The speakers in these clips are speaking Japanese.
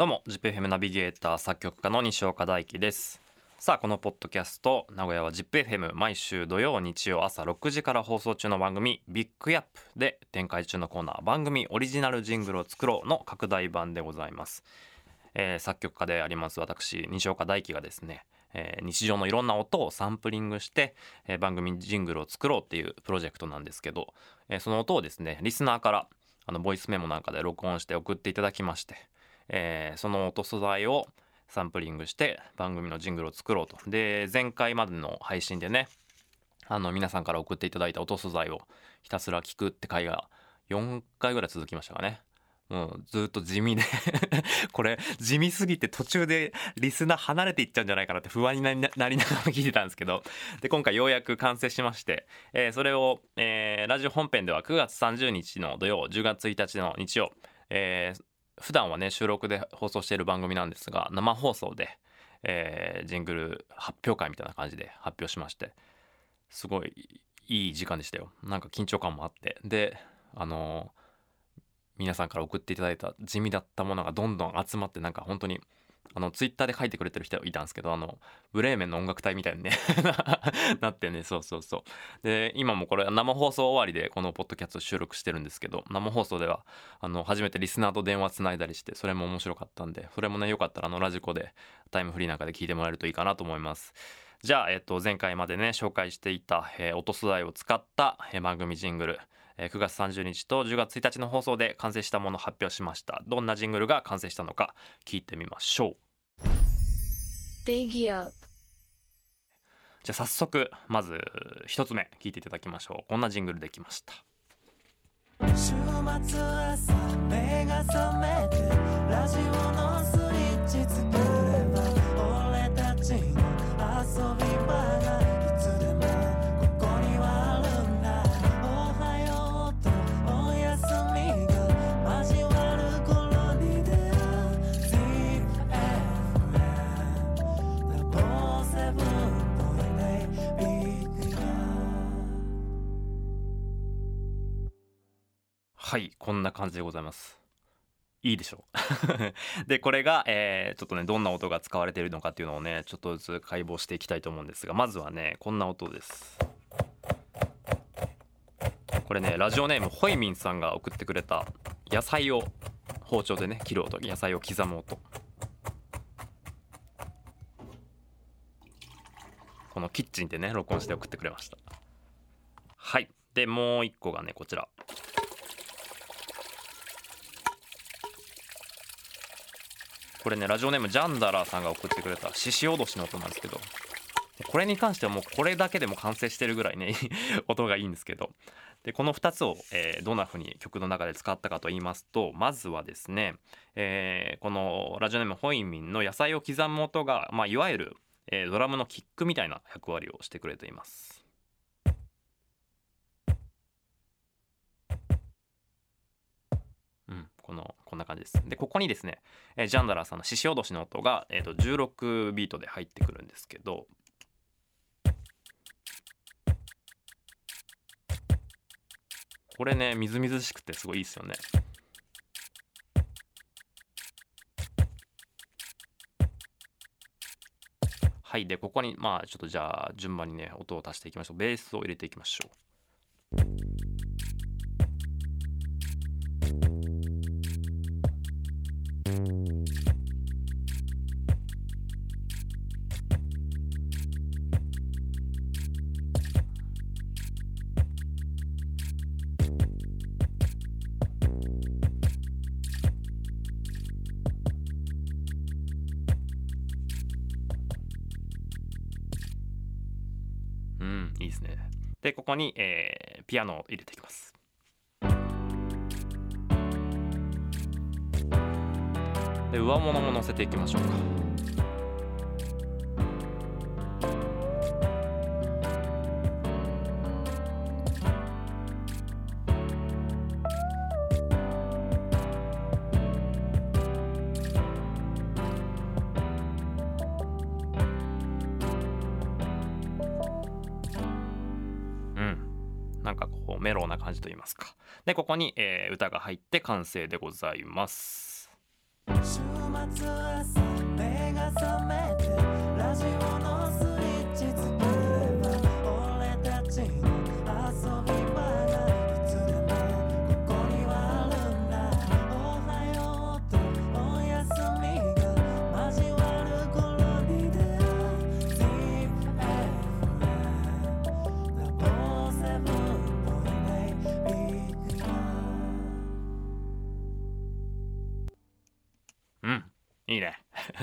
どうも ZIPFM ナビゲーター作曲家の西岡大樹です。さあこのポッドキャスト名古屋は ZIPFM 毎週土曜日曜朝6時から放送中の番組ビッグヤップで展開中のコーナー番組オリジナルジングルを作ろうの拡大版でございます、えー作曲家であります私西岡大樹がですねえー日常のいろんな音をサンプリングして、えー番組ジングルを作ろうっていうプロジェクトなんですけど、えーその音をですねリスナーからあのボイスメモなんかで録音して送っていただきまして、えーその音素材をサンプリングして番組のジングルを作ろうと。で前回までの配信でねあの皆さんから送っていただいた音素材をひたすら聞くって回が4回ぐらい続きましたかね。もうずっと地味で これ地味すぎて途中でリスナー離れていっちゃうんじゃないかなって不安になりながら聞いてたんですけど。で今回ようやく完成しまして、えそれを、えラジオ本編では9月30日の土曜10月1日の日曜、え普段はね収録で放送している番組なんですが生放送で、えージングル発表会みたいな感じで発表しましてすごいいい時間でしたよ。なんか緊張感もあって。であのー皆さんから送っていただいた地味だったものがどんどん集まってなんか本当にあのツイッターで書いてくれてる人いたんですけどあのブレーメンの音楽隊みたいにね なってねそうそうそう。で今もこれ生放送終わりでこのポッドキャスト収録してるんですけど生放送ではあの初めてリスナーと電話つないだりしてそれも面白かったんでそれもねよかったらあのラジコでタイムフリーなんかで聞いてもらえるといいかなと思います。じゃあ、えっと、前回までね紹介していた、えー音素材を使った、えー番組ジングル。えー9月30日と10月1日の放送で完成したものを発表しました。どんなジングルが完成したのか聞いてみましょう。Big Up じゃあ早速まず一つ目聞いていただきましょう。こんなジングルできました。週末朝目が覚めてラジオのこんな感じでございます。いいでしょう。でこれが、えーちょっとねどんな音が使われているのかっていうのをねちょっとずつ解剖していきたいと思うんですがまずはねこんな音です。これねラジオネームホイミンさんが送ってくれた野菜を包丁でね切る音野菜を刻む音。このキッチンでね録音して送ってくれました。はい。でもう一個がねこちら。これねラジオネームジャンダラーさんが送ってくれた獅子おどしの音なんですけどこれに関してはもうこれだけでも完成してるぐらいね 音がいいんですけどでこの2つを、えーどんな風に曲の中で使ったかと言いますとまずはですね、えーこのラジオネームホイミンの野菜を刻む音が、まあ、いわゆる、えードラムのキックみたいな役割をしてくれています。うん、このこんな感じです。でここにですね、えージャンダラーさんの獅子おどしの音が、えー、と16ビートで入ってくるんですけどこれねみずみずしくてすごいいいですよね。はいでここにまあちょっとじゃあ順番にね音を足していきましょうベースを入れていきましょう。いですね。でここに、えーピアノを入れていきます。で上物も乗せていきましょうか。な感じと言いますか。でここに、えー歌が入って完成でございます。週末朝目が覚めてラジオの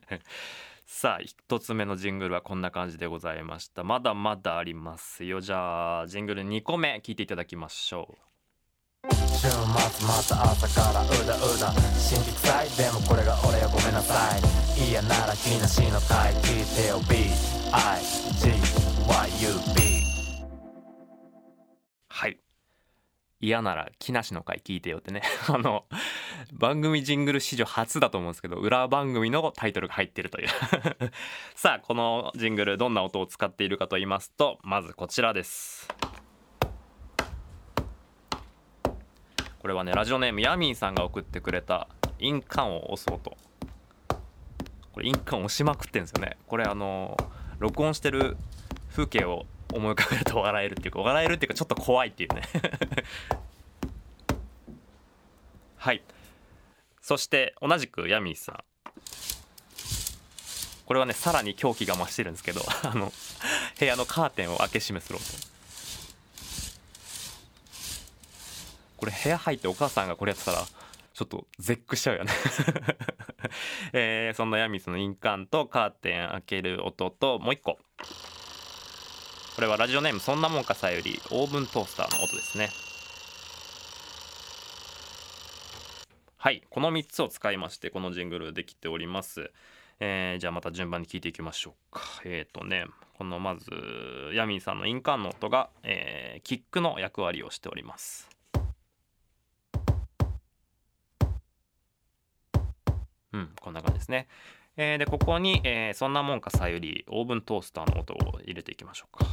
さあ一つ目のジングルはこんな感じでございました。まだまだありますよ。じゃあジングル2個目聞いていただきましょう。週末また朝からうだうだ。心理臭いでもこれが俺よごめんなさい。嫌なら気なしの回聞いてよ BIGYUB 嫌なら木梨の回聞いてよってね。あの番組ジングル史上初だと思うんですけど裏番組のタイトルが入ってるという。さあこのジングルどんな音を使っているかと言いますとまずこちらです。これはねラジオネームヤミーさんが送ってくれた印鑑を押す音これ印鑑押しまくってんですよね。これあの録音してる風景を思い浮かべると笑えるっていうか笑えるっていうかちょっと怖いっていうね。はい。そして同じくヤミーさん。これはねさらに狂気が増してるんですけど あの部屋のカーテンを開け閉めする音。これ部屋入ってお母さんがこれやってたらちょっと絶句しちゃうよね。えーそんなヤミーさんの印鑑とカーテン開ける音ともう一個。これはラジオネームそんなもんかさよりオーブントースターの音ですね。はいこの3つを使いましてこのジングルできております。えーじゃあまた順番に聞いていきましょうか。えっ、ー、とねこのまずヤミーさんの印鑑の音が、えーキックの役割をしております。うんこんな感じですね。えーでここに、えーそんなもんかさよりオーブントースターの音を入れていきましょうか。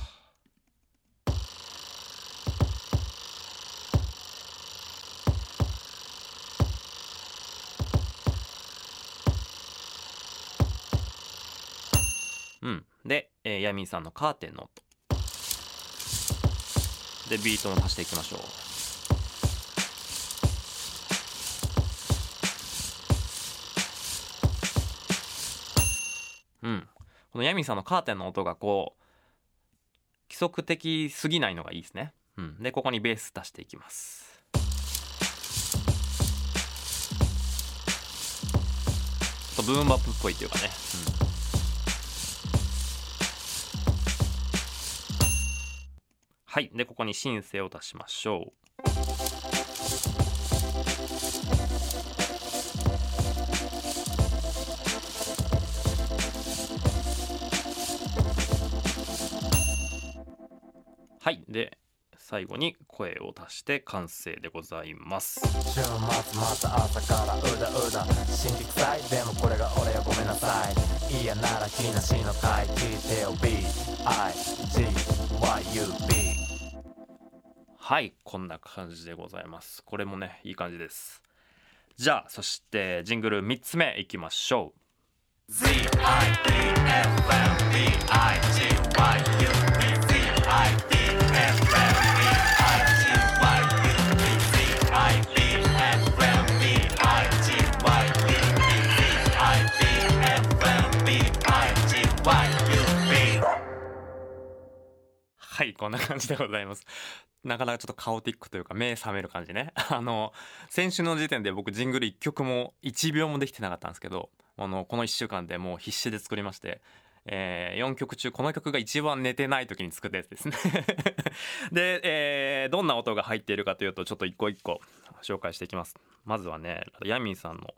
うん。で、えーヤミーさんのカーテンの音。でビートも足していきましょう。うん、このヤミーさんのカーテンの音がこう規則的すぎないのがいいですね、うん、でここにベース足していきます。ちょっとブーンバップっぽいっていうかね、うん。はい。でここにシンセを足しましょう。はい。で最後に声を足して完成でございます。週末また朝からうだうだ心理臭いでもこれが俺よごめんなさい。嫌なら気なしの回聞いてよ BIGYUB はいこんな感じでございます。これもねいい感じです。じゃあそしてジングル3つ目いきましょう。ZIPFM はいこんな感じでございます。なかなかちょっとカオティックというか目覚める感じね。あの先週の時点で僕ジングル1曲も1秒もできてなかったんですけどあのこの1週間でもう必死で作りましてえ4曲中この曲が一番寝てない時に作ったやつですね。で、えーどんな音が入っているかというとちょっと一個一個紹介していきます。まずはねヤミーさんの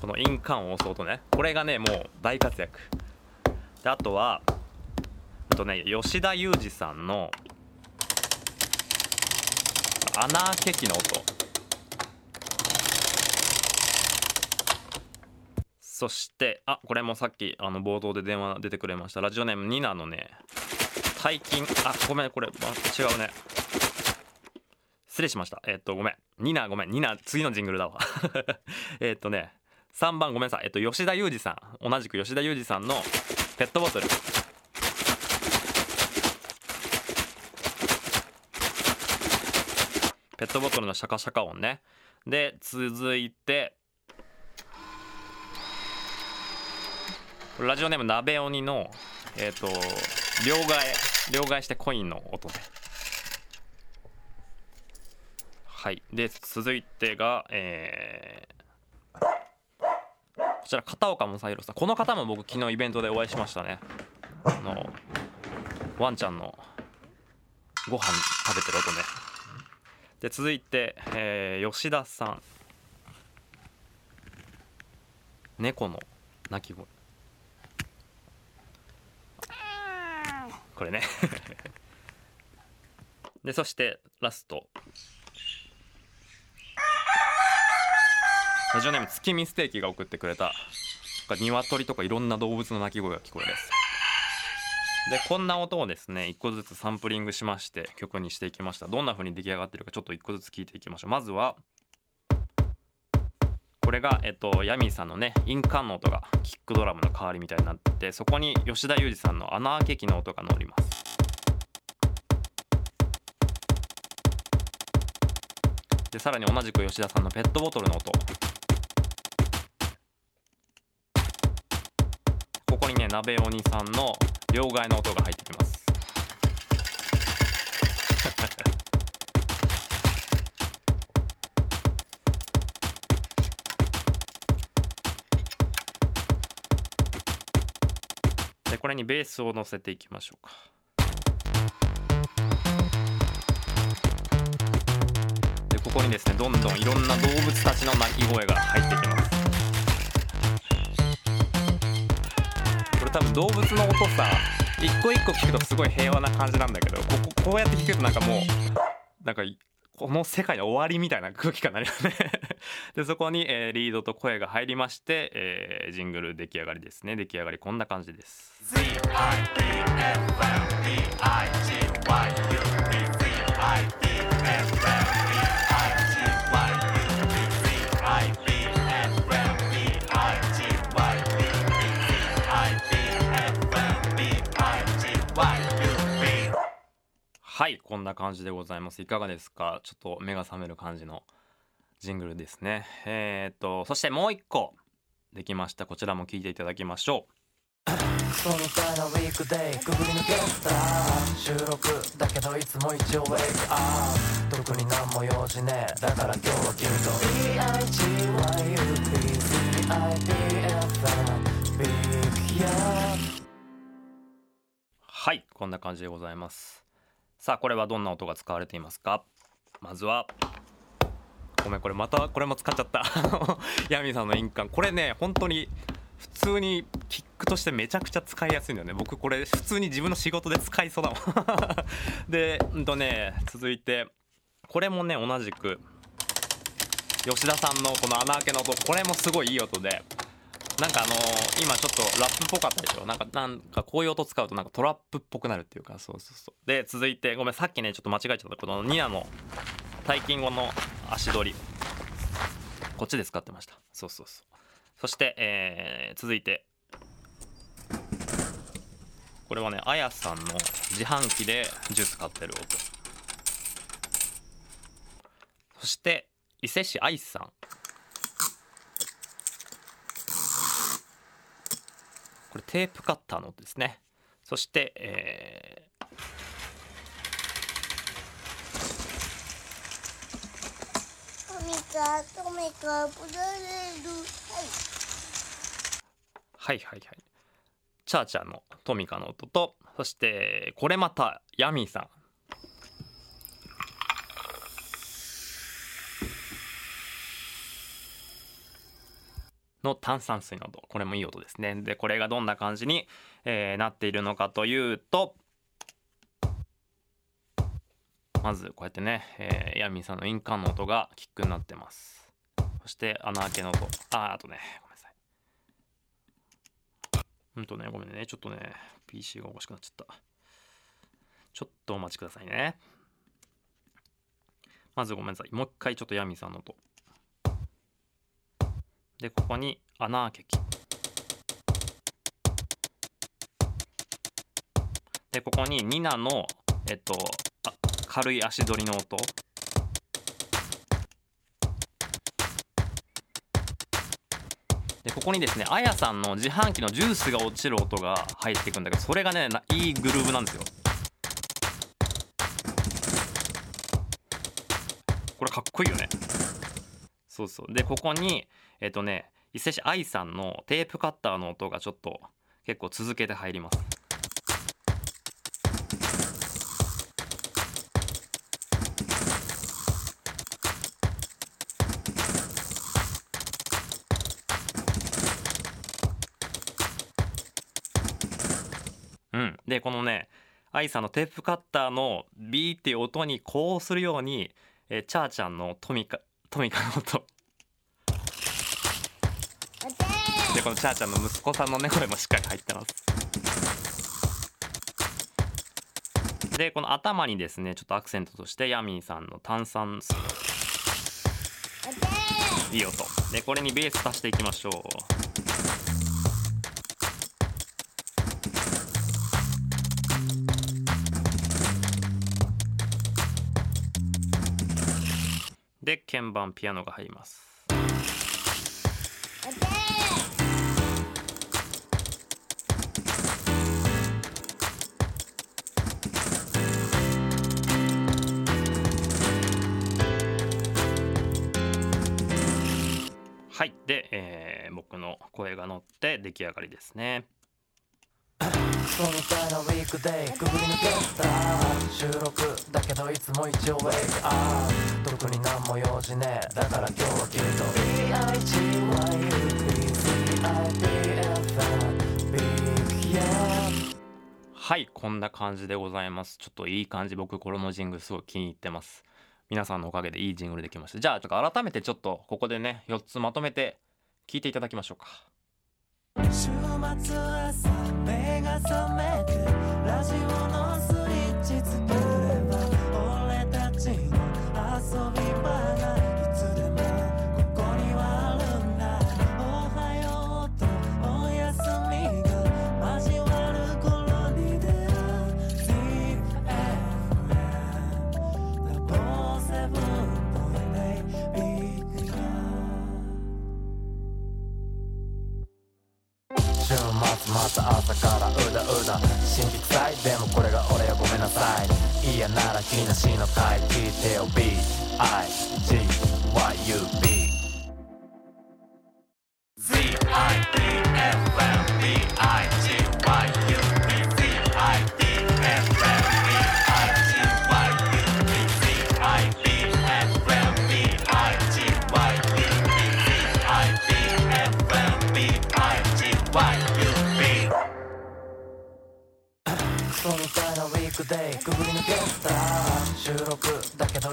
この印鑑を押す音ね。これがねもう大活躍。であとはあとね吉田裕二さんの穴開け機の音。そしてあこれもさっきあの冒頭で電話出てくれました。ラジオネームニナのね大金。あごめんこれ違うね。失礼しました。えっとごめん。ニナごめん。ニナ次のジングルだわ。えっとね3番ごめんなさい。えっと吉田裕二さん。同じく吉田裕二さんのペットボトル。ペットボトルのシャカシャカ音ね。で続いてこれラジオネーム鍋鬼のえっ、と両替両替してコインの音ではい。で続いてがえーこちら片岡正宏さん。この方も僕昨日イベントでお会いしましたね。あのワンちゃんのご飯食べてる音ね。で続いて、えー吉田さん。猫の鳴き声。これね。でそしてラスト。ラジオネーム月見ステーキが送ってくれた。なんか鶏とかいろんな動物の鳴き声が聞こえますでこんな音をですね一個ずつサンプリングしまして曲にしていきました。どんな風に出来上がってるかちょっと一個ずつ聞いていきましょう。まずはれがえっとヤミーさんのね印鑑の音がキックドラムの代わりみたいになってそこに吉田裕二さんの穴開け機の音が乗ります。でさらに同じく吉田さんのペットボトルの音。ここにね鍋鬼さんの両替の音が入ってきます。これにベースを乗せていきましょうか。でここにですねどんどんいろんな動物たちの鳴き声が入ってきます。これ多分動物の音さ一個一個聞くとすごい平和な感じなんだけどこここうやって聞くとなんかもうなんかこの世界の終わりみたいな空気感になるよね。でそこに、えーリードと声が入りまして、えージングル出来上がりですね。出来上がりこんな感じです。はいこんな感じでございます。いかがですか？ちょっと目が覚める感じのジングルですね。えー、っとそしてもう一個できました。こちらも聞いていただきましょその際のウィークデイくぐり抜けろスター収録だけどいつも一応ウェイクアップ。特に何も用事ねえ。だから今日は君と EIGYUPCIPFM はいこんな感じでございますさあこれはどんな音が使われていますか？まずは。ごめんこれまたこれも使っちゃった。ヤミーさんの印鑑。これね本当に普通にキックとしてめちゃくちゃ使いやすいんだよね。僕これ普通に自分の仕事で使いそうだもん。でうんとね続いてこれもね同じく吉田さんのこの穴開けの音これもすごいいい音でなんかあのー今ちょっとラップっぽかったでしょ？なんかなんかこういう音使うとなんかトラップっぽくなるっていうか。そうそうそう。で続いてごめんさっきねちょっと間違えちゃった。このニアの退勤後の足取りこっちで使ってました。そうそうそう。そして、えー続いて。これはねあやさんの自販機でジュース買ってる音。そして伊勢市愛さん。これテープカッターの音ですね。そして、え。ーはいはいはい。チャーチャーのトミカの音とそしてこれまたヤミーさんの炭酸水の音これもいい音ですね。でこれがどんな感じに、えーなっているのかというとまずこうやってね、えーヤミーさんの印鑑の音がキックになってます。そして穴開けの音。ああとねごめんなさい。うんとねごめんね。ちょっとね PC がおかしくなっちゃった。ちょっとお待ちくださいね。まずごめんなさい。もう一回ちょっとヤミーさんの音。でここに穴開け器でここにニナのえっと軽い足取りの音。でここにですねあやさんの自販機のジュースが落ちる音が入ってくんだけどそれがねいいグルーヴなんですよ。これかっこいいよね。そうそう。でここにえっとね伊勢市愛さんのテープカッターの音がちょっと結構続けて入ります。うん、でこのね愛さんのテープカッターのビーっていう音にこうするように、えーチャーちゃんのトミカトミカの音。でこのチャーちゃんの息子さんのね声もしっかり入ってます。でこの頭にですねちょっとアクセントとしてヤミーさんの炭酸水。いい音。でこれにベース足していきましょうで鍵盤ピアノが入ります。はい。で、えー僕の声が乗って出来上がりですね。そみたいなウィークデイくぐり抜けた収録だけどいつも一応ウェイクアップ特に何も用事ねえだから今日は君と EIGYUBCIPFM はいこんな感じでございます。ちょっといい感じ僕このジングすごい気に入ってます。皆さんのおかげでいいジングルできましたじゃあちょっと改めてちょっとここでね4つまとめて聞いていただきましょうか。末朝目が覚めてラジオのスイッチつけ週末また朝からうだうだ。神秘臭いでもこれが俺はごめんなさい。嫌なら気なしの回。聞いてよ BIGYUB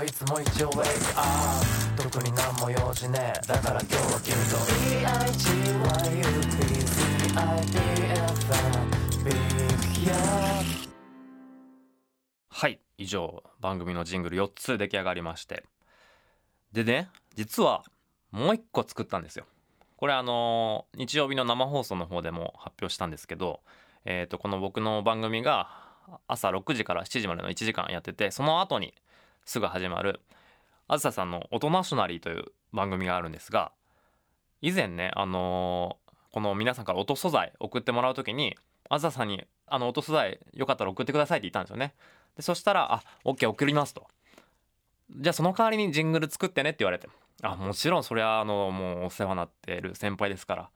いつも一応ウェイクアップ特に何も用事ねだから今日は君と EIGYUBCIPFM はい以上番組のジングル4つ出来上がりまして。でね実はもう一個作ったんですよ。これあのー日曜日の生放送の方でも発表したんですけどえー、とこの僕の番組が朝6時から7時までの1時間やっててその後にすぐ始まるあずささんの「音ナショナリー」という番組があるんですが以前ねあのーこの皆さんから音素材送ってもらう時にあずささんに「あの音素材よかったら送ってください」って言ったんですよね。でそしたら「あオッケー送ります」と。じゃあその代わりにジングル作ってねって言われて。あもちろんそれはあのもうお世話になってる先輩ですから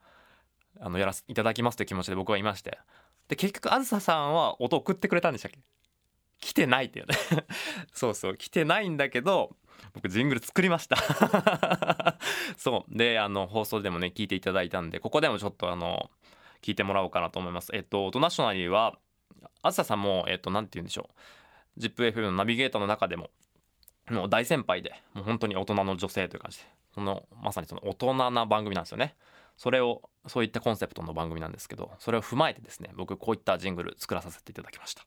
あのやらせいただきますという気持ちで僕はいまして。で結局あずささんは音送ってくれたんでしたっけ？来てないっていうね。そうそう来てないんだけど僕ジングル作りました。そう。であの放送でもね聞いていただいたんでここでもちょっとあの聞いてもらおうかなと思います。えっと「音ナショナリーは」あずささんもえっとなんて言うんでしょう。ZIPFM のナビゲーターの中でももう大先輩でもう本当に大人の女性という感じでそのまさにその大人な番組なんですよね。それをそういったコンセプトの番組なんですけどそれを踏まえてですね僕こういったジングル作らさせていただきました。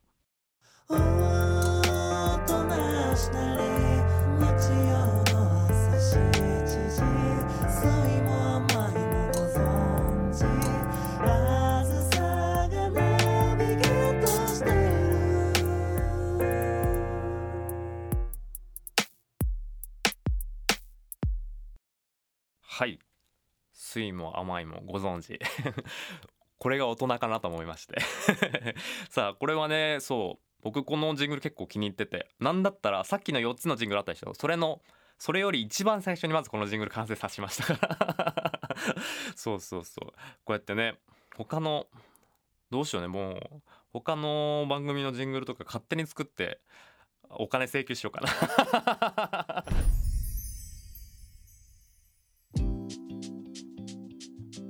はい。酸も甘いもご存知。これが大人かなと思いまして。さあこれはねそう。僕このジングル結構気に入っててなんだったらさっきの4つのジングルあったでしょ？それのそれより一番最初にまずこのジングル完成させましたから。そうそうそう。こうやってね他のどうしようねもう他の番組のジングルとか勝手に作ってお金請求しようかな。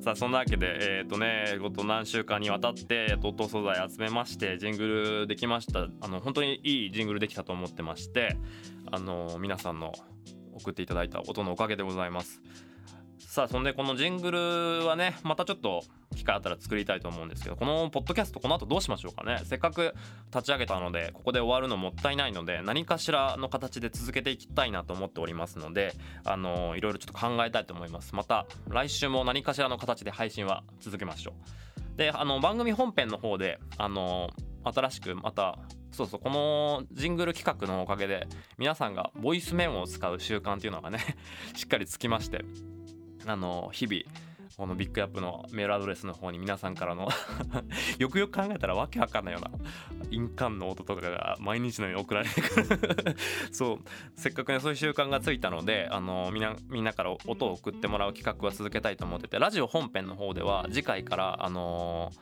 さあそんなわけでえっ、とねごと何週間にわたって音素材集めましてジングルできました。あの本当にいいジングルできたと思ってましてあの皆さんの送っていただいた音のおかげでございます。さあそんでこのジングルはねまたちょっと機会あったら作りたいと思うんですけどこのポッドキャストこの後どうしましょうかね。せっかく立ち上げたのでここで終わるのもったいないので何かしらの形で続けていきたいなと思っておりますのであのいろいろちょっと考えたいと思います。また来週も何かしらの形で配信は続けましょう。であの番組本編の方であの新しくまたそうそうこのジングル企画のおかげで皆さんがボイスメモを使う習慣っていうのがね しっかりつきましてあの日々このビッグアップのメールアドレスの方に皆さんからの よくよく考えたらわけわかんないような印鑑の音とかが毎日のように送られてくる。そう。せっかくねそういう習慣がついたのであのみなみんなから音を送ってもらう企画は続けたいと思っててラジオ本編の方では次回からあの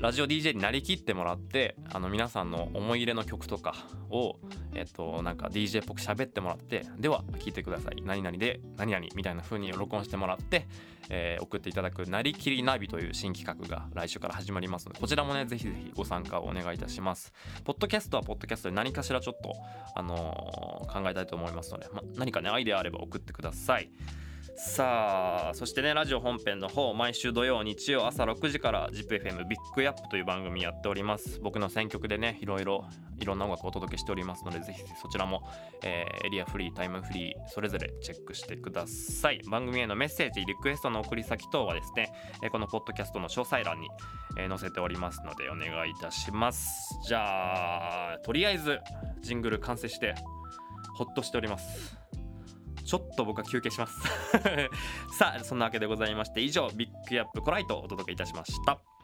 ラジオ DJ になりきってもらってあの皆さんの思い入れの曲とかをえっとなんか DJ っぽく喋ってもらってでは聞いてください。何々で何々みたいな風に録音してもらって、えー送っていただくなりきりナビという新企画が来週から始まりますのでこちらもねぜひぜひご参加をお願いいたします。ポッドキャストはポッドキャストで何かしらちょっとあのー考えたいと思いますので、ま、何かねアイデアあれば送ってください。さあそしてねラジオ本編の方毎週土曜日曜朝6時から ZIPFM ビッグアップという番組やっております。僕の選曲でねいろいろいろんな音楽をお届けしておりますのでぜひそちらも、えーエリアフリータイムフリーそれぞれチェックしてください。番組へのメッセージリクエストの送り先等はですね、えこのポッドキャストの詳細欄に、え載せておりますのでお願いいたします。じゃあとりあえずジングル完成してほっとしております。ちょっと僕は休憩します。さあそんなわけでございまして以上ビッグアップコライトをお届けいたしました。